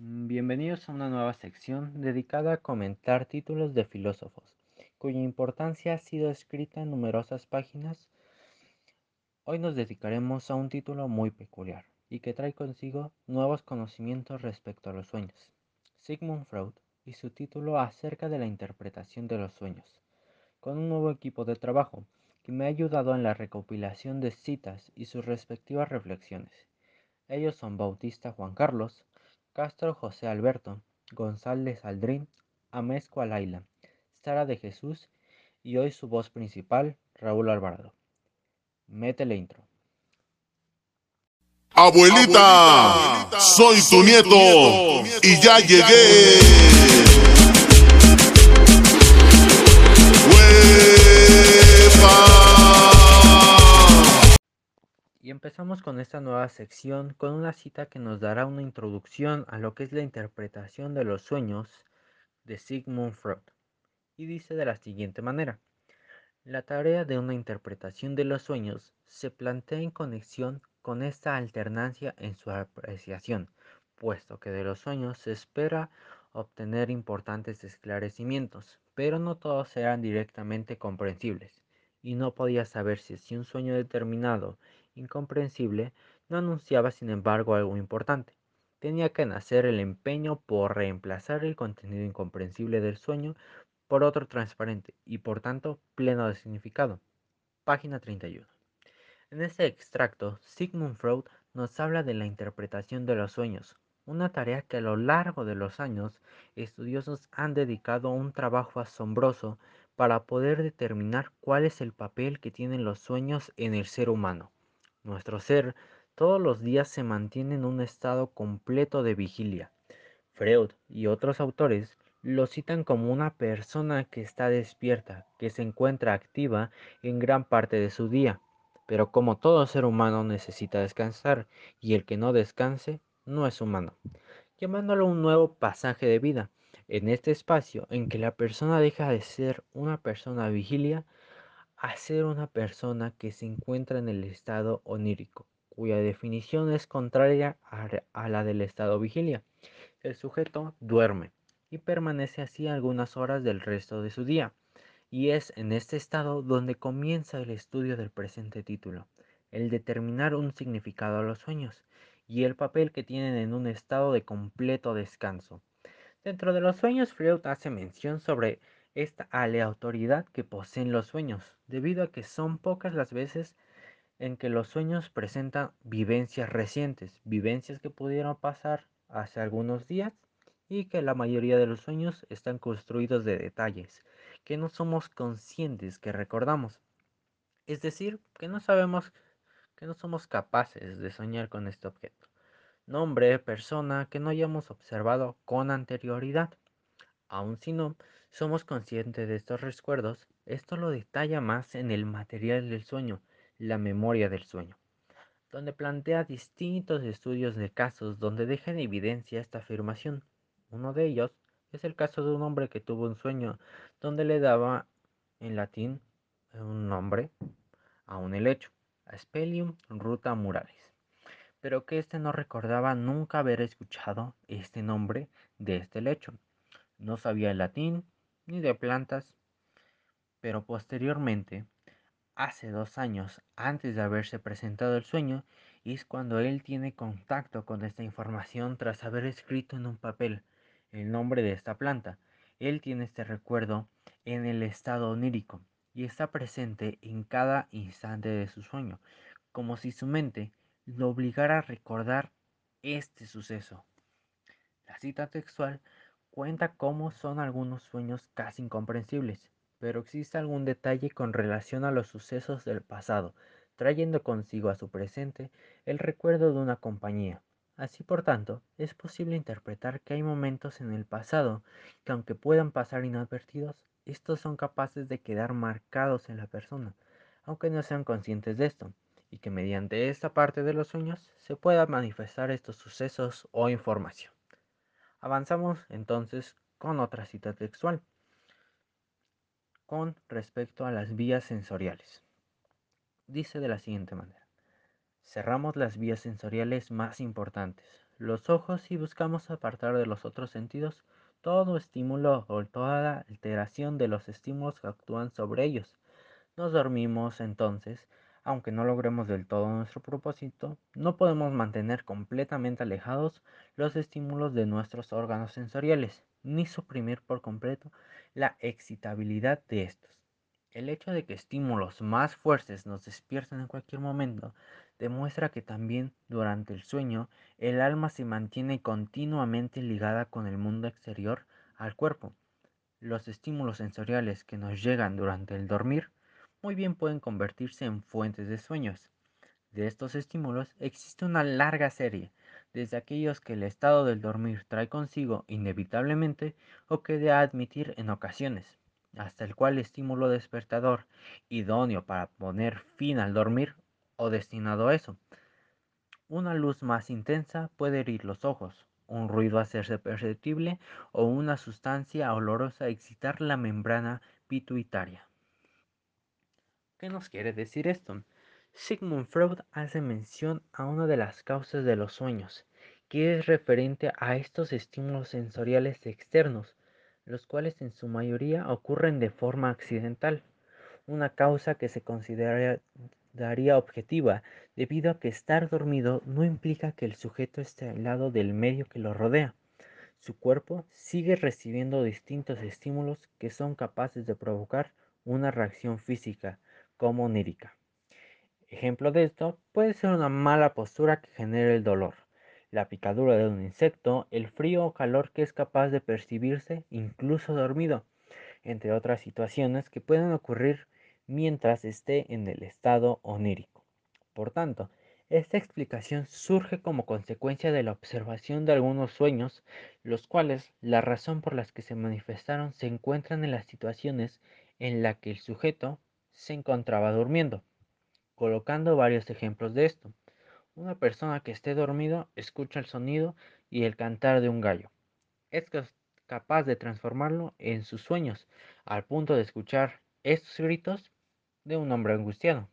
Bienvenidos a una nueva sección dedicada a comentar títulos de filósofos, cuya importancia ha sido escrita en numerosas páginas. Hoy nos dedicaremos a un título muy peculiar y que trae consigo nuevos conocimientos respecto a los sueños. Sigmund Freud y su título acerca de la interpretación de los sueños, con un nuevo equipo de trabajo que me ha ayudado en la recopilación de citas y sus respectivas reflexiones. Ellos son Bautista Juan Carlos, Castro José Alberto, González Aldrin, Amezcua Laila, Sara de Jesús y hoy su voz principal, Raúl Alvarado. Métele intro. Abuelita, soy tu nieto, y ya llegué. Y empezamos con esta nueva sección con una cita que nos dará una introducción a lo que es la interpretación de los sueños de Sigmund Freud. Y dice de la siguiente manera. La tarea de una interpretación de los sueños se plantea en conexión con esta alternancia en su apreciación, puesto que de los sueños se espera obtener importantes esclarecimientos, pero no todos eran directamente comprensibles, y no podía saberse si un sueño determinado incomprensible, no anunciaba sin embargo algo importante. Tenía que nacer el empeño por reemplazar el contenido incomprensible del sueño por otro transparente y por tanto pleno de significado. Página 31. En este extracto, Sigmund Freud nos habla de la interpretación de los sueños, una tarea que a lo largo de los años estudiosos han dedicado un trabajo asombroso para poder determinar cuál es el papel que tienen los sueños en el ser humano. Nuestro ser todos los días se mantiene en un estado completo de vigilia. Freud y otros autores lo citan como una persona que está despierta, que se encuentra activa en gran parte de su día. Pero como todo ser humano necesita descansar, y el que no descanse no es humano, llamándolo un nuevo pasaje de vida, en este espacio en que la persona deja de ser una persona vigilia a ser una persona que se encuentra en el estado onírico, cuya definición es contraria a la del estado vigilia. El sujeto duerme y permanece así algunas horas del resto de su día, y es en este estado donde comienza el estudio del presente título, el determinar un significado a los sueños y el papel que tienen en un estado de completo descanso. Dentro de los sueños, Freud hace mención sobre esta aleatoriedad que poseen los sueños, debido a que son pocas las veces en que los sueños presentan vivencias recientes, vivencias que pudieron pasar hace algunos días y que la mayoría de los sueños están construidos de detalles que no somos conscientes que recordamos. Es decir, que no sabemos que no somos capaces de soñar con este objeto, nombre, persona que no hayamos observado con anterioridad. Aun si no, somos conscientes de estos recuerdos, esto lo detalla más en el material del sueño, la memoria del sueño, donde plantea distintos estudios de casos donde deja en evidencia esta afirmación. Uno de ellos es el caso de un hombre que tuvo un sueño donde le daba en latín un nombre a un helecho, Aspelium ruta muralis, pero que éste no recordaba nunca haber escuchado este nombre de este lecho. No sabía latín ni de plantas, pero posteriormente, hace dos años antes de haberse presentado el sueño, es cuando él tiene contacto con esta información tras haber escrito en un papel el nombre de esta planta. Él tiene este recuerdo en el estado onírico y está presente en cada instante de su sueño, como si su mente lo obligara a recordar este suceso. La cita textual cuenta cómo son algunos sueños casi incomprensibles, pero existe algún detalle con relación a los sucesos del pasado, trayendo consigo a su presente el recuerdo de una compañía. Así por tanto, es posible interpretar que hay momentos en el pasado que aunque puedan pasar inadvertidos, estos son capaces de quedar marcados en la persona, aunque no sean conscientes de esto, y que mediante esta parte de los sueños se puedan manifestar estos sucesos o información. Avanzamos entonces con otra cita textual con respecto a las vías sensoriales. Dice de la siguiente manera. Cerramos las vías sensoriales más importantes, los ojos y buscamos apartar de los otros sentidos todo estímulo o toda alteración de los estímulos que actúan sobre ellos. Nos dormimos entonces, aunque no logremos del todo nuestro propósito, no podemos mantener completamente alejados los estímulos de nuestros órganos sensoriales, ni suprimir por completo la excitabilidad de estos. El hecho de que estímulos más fuertes nos despierten en cualquier momento demuestra que también durante el sueño el alma se mantiene continuamente ligada con el mundo exterior al cuerpo. Los estímulos sensoriales que nos llegan durante el dormir muy bien pueden convertirse en fuentes de sueños. De estos estímulos existe una larga serie, desde aquellos que el estado del dormir trae consigo inevitablemente o que de admitir en ocasiones, hasta el cual estímulo despertador idóneo para poner fin al dormir o destinado a eso. Una luz más intensa puede herir los ojos, un ruido hacerse perceptible o una sustancia olorosa excitar la membrana pituitaria. ¿Qué nos quiere decir esto? Sigmund Freud hace mención a una de las causas de los sueños, que es referente a estos estímulos sensoriales externos, los cuales en su mayoría ocurren de forma accidental, una causa que se consideraría objetiva, debido a que estar dormido no implica que el sujeto esté al lado del medio que lo rodea. Su cuerpo sigue recibiendo distintos estímulos que son capaces de provocar una reacción física, como onírica. Ejemplo de esto puede ser una mala postura que genere el dolor, la picadura de un insecto, el frío o calor que es capaz de percibirse incluso dormido, entre otras situaciones que pueden ocurrir mientras esté en el estado onírico. Por tanto, esta explicación surge como consecuencia de la observación de algunos sueños, los cuales la razón por las que se manifestaron se encuentran en las situaciones en las que el sujeto se encontraba durmiendo, colocando varios ejemplos de esto. Una persona que esté dormido escucha el sonido y el cantar de un gallo. Es capaz de transformarlo en sus sueños, al punto de escuchar estos gritos de un hombre angustiado.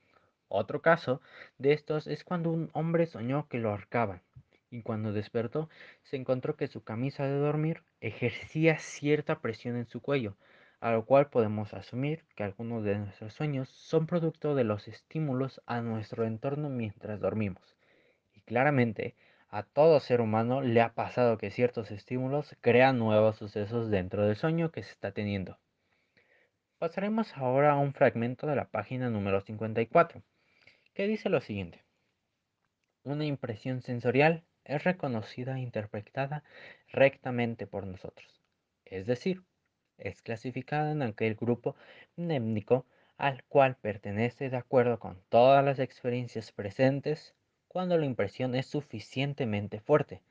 Otro caso de estos es cuando un hombre soñó que lo ahorcaban y cuando despertó se encontró que su camisa de dormir ejercía cierta presión en su cuello, a lo cual podemos asumir que algunos de nuestros sueños son producto de los estímulos a nuestro entorno mientras dormimos. Y claramente, a todo ser humano le ha pasado que ciertos estímulos crean nuevos sucesos dentro del sueño que se está teniendo. Pasaremos ahora a un fragmento de la página número 54, que dice lo siguiente. Una impresión sensorial es reconocida e interpretada rectamente por nosotros, es decir, es clasificada en aquel grupo mnémnico al cual pertenece de acuerdo con todas las experiencias presentes cuando la impresión es suficientemente fuerte,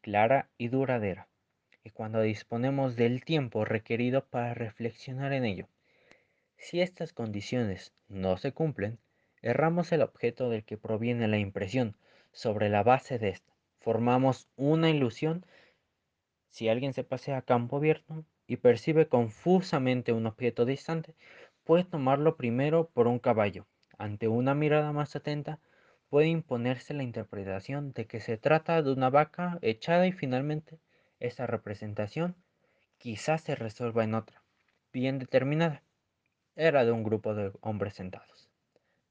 clara y duradera, y cuando disponemos del tiempo requerido para reflexionar en ello. Si estas condiciones no se cumplen, erramos el objeto del que proviene la impresión. Sobre la base de esta, formamos una ilusión. Si alguien se pasea a campo abierto, y percibe confusamente un objeto distante, puede tomarlo primero por un caballo. Ante una mirada más atenta, puede imponerse la interpretación de que se trata de una vaca echada y finalmente esa representación quizás se resuelva en otra, bien determinada. Era de un grupo de hombres sentados.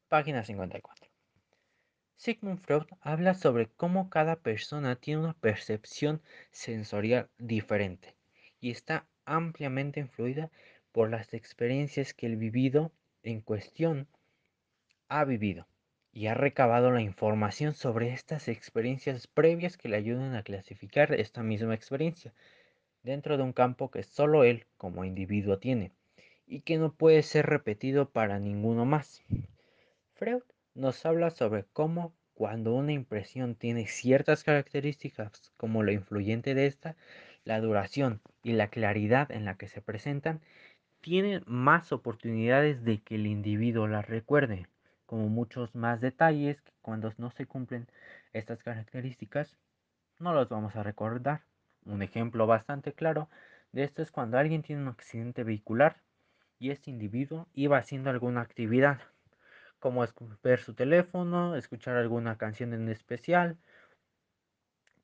Página 54. Sigmund Freud habla sobre cómo cada persona tiene una percepción sensorial diferente y está ampliamente influida por las experiencias que el vivido en cuestión ha vivido y ha recabado la información sobre estas experiencias previas que le ayudan a clasificar esta misma experiencia dentro de un campo que solo él como individuo tiene y que no puede ser repetido para ninguno más. Freud nos habla sobre cómo cuando una impresión tiene ciertas características como lo influyente de esta, la duración y la claridad en la que se presentan, tienen más oportunidades de que el individuo las recuerde, como muchos más detalles que cuando no se cumplen estas características no los vamos a recordar. Un ejemplo bastante claro de esto es cuando alguien tiene un accidente vehicular y este individuo iba haciendo alguna actividad, como ver su teléfono, escuchar alguna canción en especial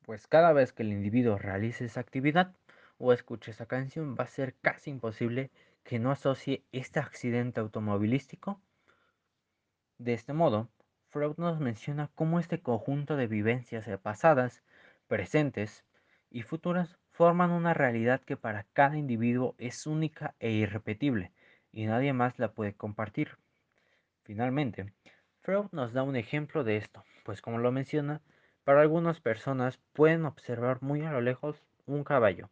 pues cada vez que el individuo realice esa actividad o escuche esa canción va a ser casi imposible que no asocie este accidente automovilístico. De este modo, Freud nos menciona cómo este conjunto de vivencias pasadas, presentes y futuras forman una realidad que para cada individuo es única e irrepetible y nadie más la puede compartir. Finalmente, Freud nos da un ejemplo de esto, pues como lo menciona, para algunas personas pueden observar muy a lo lejos un caballo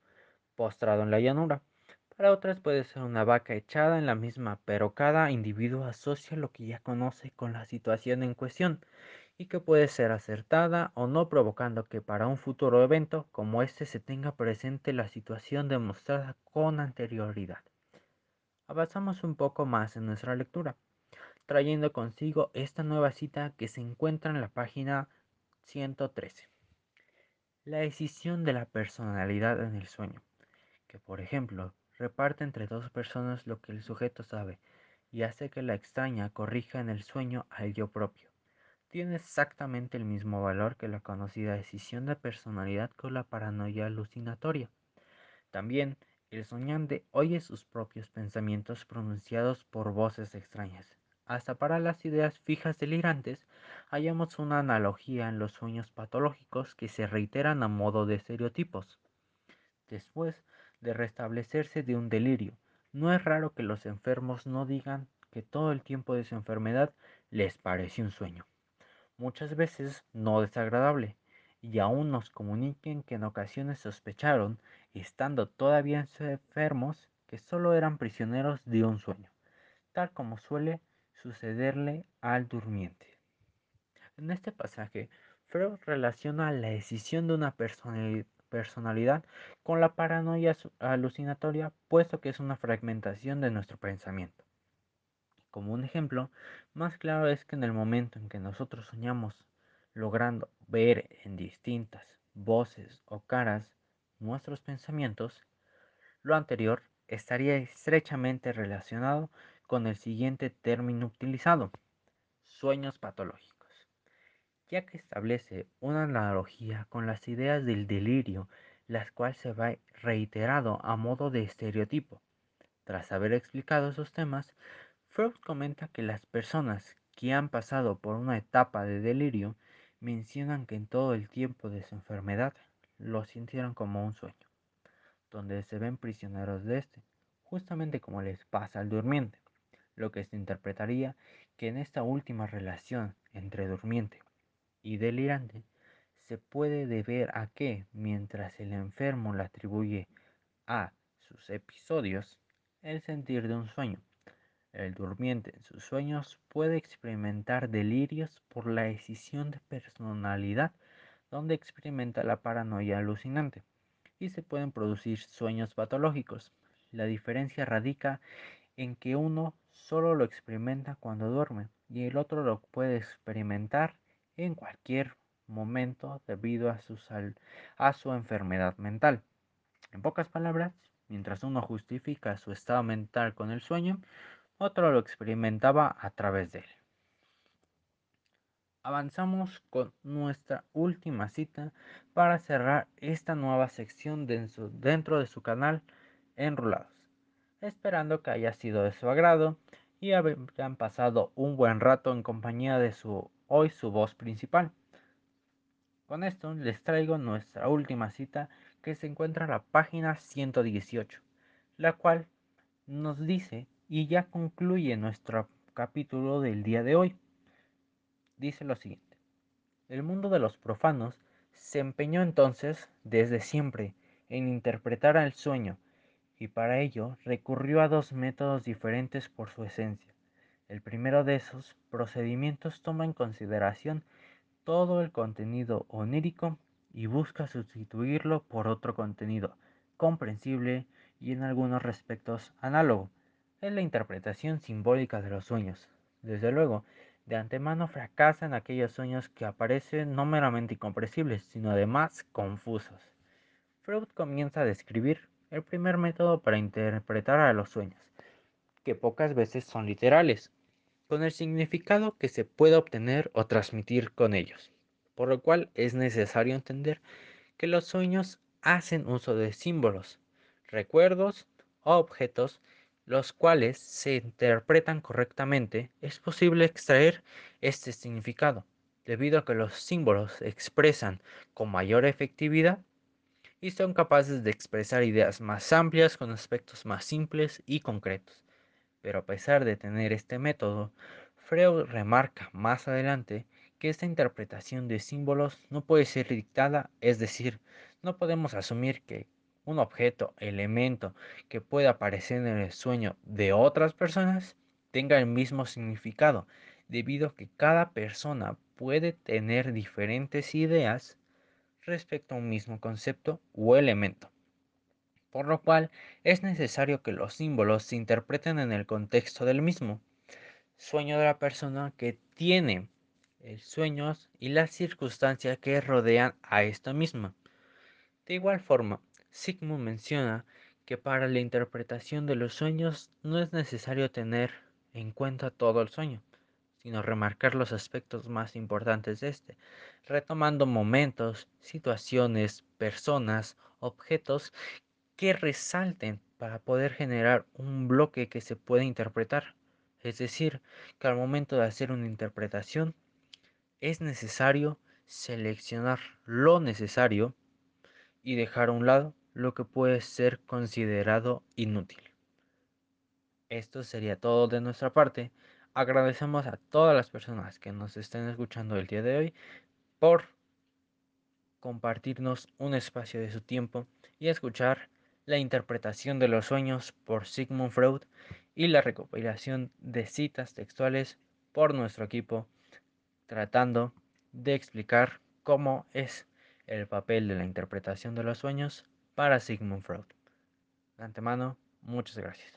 postrado en la llanura. Para otras puede ser una vaca echada en la misma, pero cada individuo asocia lo que ya conoce con la situación en cuestión y que puede ser acertada o no, provocando que para un futuro evento como este se tenga presente la situación demostrada con anterioridad. Avanzamos un poco más en nuestra lectura trayendo consigo esta nueva cita que se encuentra en la página 113. La decisión de la personalidad en el sueño, que por ejemplo reparte entre dos personas lo que el sujeto sabe y hace que la extraña corrija en el sueño al yo propio. Tiene exactamente el mismo valor que la conocida decisión de personalidad con la paranoia alucinatoria. También el soñante oye sus propios pensamientos pronunciados por voces extrañas hasta para las ideas fijas delirantes, hallamos una analogía en los sueños patológicos que se reiteran a modo de estereotipos. Después de restablecerse de un delirio, no es raro que los enfermos no digan que todo el tiempo de su enfermedad les parece un sueño. Muchas veces no desagradable, y aún nos comuniquen que en ocasiones sospecharon, estando todavía enfermos, que solo eran prisioneros de un sueño, tal como suele sucederle al durmiente. En este pasaje, Freud relaciona la decisión de una personalidad con la paranoia alucinatoria, puesto que es una fragmentación de nuestro pensamiento. Como un ejemplo, más claro es que en el momento en que nosotros soñamos logrando ver en distintas voces o caras nuestros pensamientos, lo anterior estaría estrechamente relacionado con el siguiente término utilizado, sueños patológicos, ya que establece una analogía con las ideas del delirio, las cuales se va reiterado a modo de estereotipo. Tras haber explicado esos temas, Freud comenta que las personas que han pasado por una etapa de delirio mencionan que en todo el tiempo de su enfermedad lo sintieron como un sueño, donde se ven prisioneros de este, justamente como les pasa al durmiente lo que se interpretaría que en esta última relación entre durmiente y delirante se puede deber a que, mientras el enfermo le atribuye a sus episodios el sentir de un sueño, el durmiente en sus sueños puede experimentar delirios por la decisión de personalidad donde experimenta la paranoia alucinante y se pueden producir sueños patológicos. La diferencia radica en que uno solo lo experimenta cuando duerme y el otro lo puede experimentar en cualquier momento debido a su, a su enfermedad mental. En pocas palabras, mientras uno justifica su estado mental con el sueño, otro lo experimentaba a través de él. Avanzamos con nuestra última cita para cerrar esta nueva sección dentro de su canal Enrolados esperando que haya sido de su agrado y hayan pasado un buen rato en compañía de su hoy su voz principal. Con esto les traigo nuestra última cita que se encuentra en la página 118, la cual nos dice y ya concluye nuestro capítulo del día de hoy. Dice lo siguiente. El mundo de los profanos se empeñó entonces, desde siempre, en interpretar al sueño y para ello recurrió a dos métodos diferentes por su esencia. El primero de esos procedimientos toma en consideración todo el contenido onírico y busca sustituirlo por otro contenido comprensible y en algunos respectos análogo. Es la interpretación simbólica de los sueños. Desde luego, de antemano fracasan aquellos sueños que aparecen no meramente incomprensibles, sino además confusos. Freud comienza a describir el primer método para interpretar a los sueños, que pocas veces son literales, con el significado que se puede obtener o transmitir con ellos, por lo cual es necesario entender que los sueños hacen uso de símbolos, recuerdos o objetos los cuales se interpretan correctamente, es posible extraer este significado, debido a que los símbolos expresan con mayor efectividad y son capaces de expresar ideas más amplias con aspectos más simples y concretos. Pero a pesar de tener este método, Freud remarca más adelante que esta interpretación de símbolos no puede ser dictada, es decir, no podemos asumir que un objeto, elemento que pueda aparecer en el sueño de otras personas tenga el mismo significado, debido a que cada persona puede tener diferentes ideas respecto a un mismo concepto o elemento, por lo cual es necesario que los símbolos se interpreten en el contexto del mismo sueño de la persona que tiene el sueño y las circunstancias que rodean a esta misma. De igual forma, Sigmund menciona que para la interpretación de los sueños no es necesario tener en cuenta todo el sueño, sino remarcar los aspectos más importantes de este, retomando momentos, situaciones, personas, objetos que resalten para poder generar un bloque que se pueda interpretar. Es decir, que al momento de hacer una interpretación es necesario seleccionar lo necesario y dejar a un lado lo que puede ser considerado inútil. Esto sería todo de nuestra parte. Agradecemos a todas las personas que nos estén escuchando el día de hoy por compartirnos un espacio de su tiempo y escuchar la interpretación de los sueños por Sigmund Freud y la recopilación de citas textuales por nuestro equipo tratando de explicar cómo es el papel de la interpretación de los sueños para Sigmund Freud. De antemano, muchas gracias.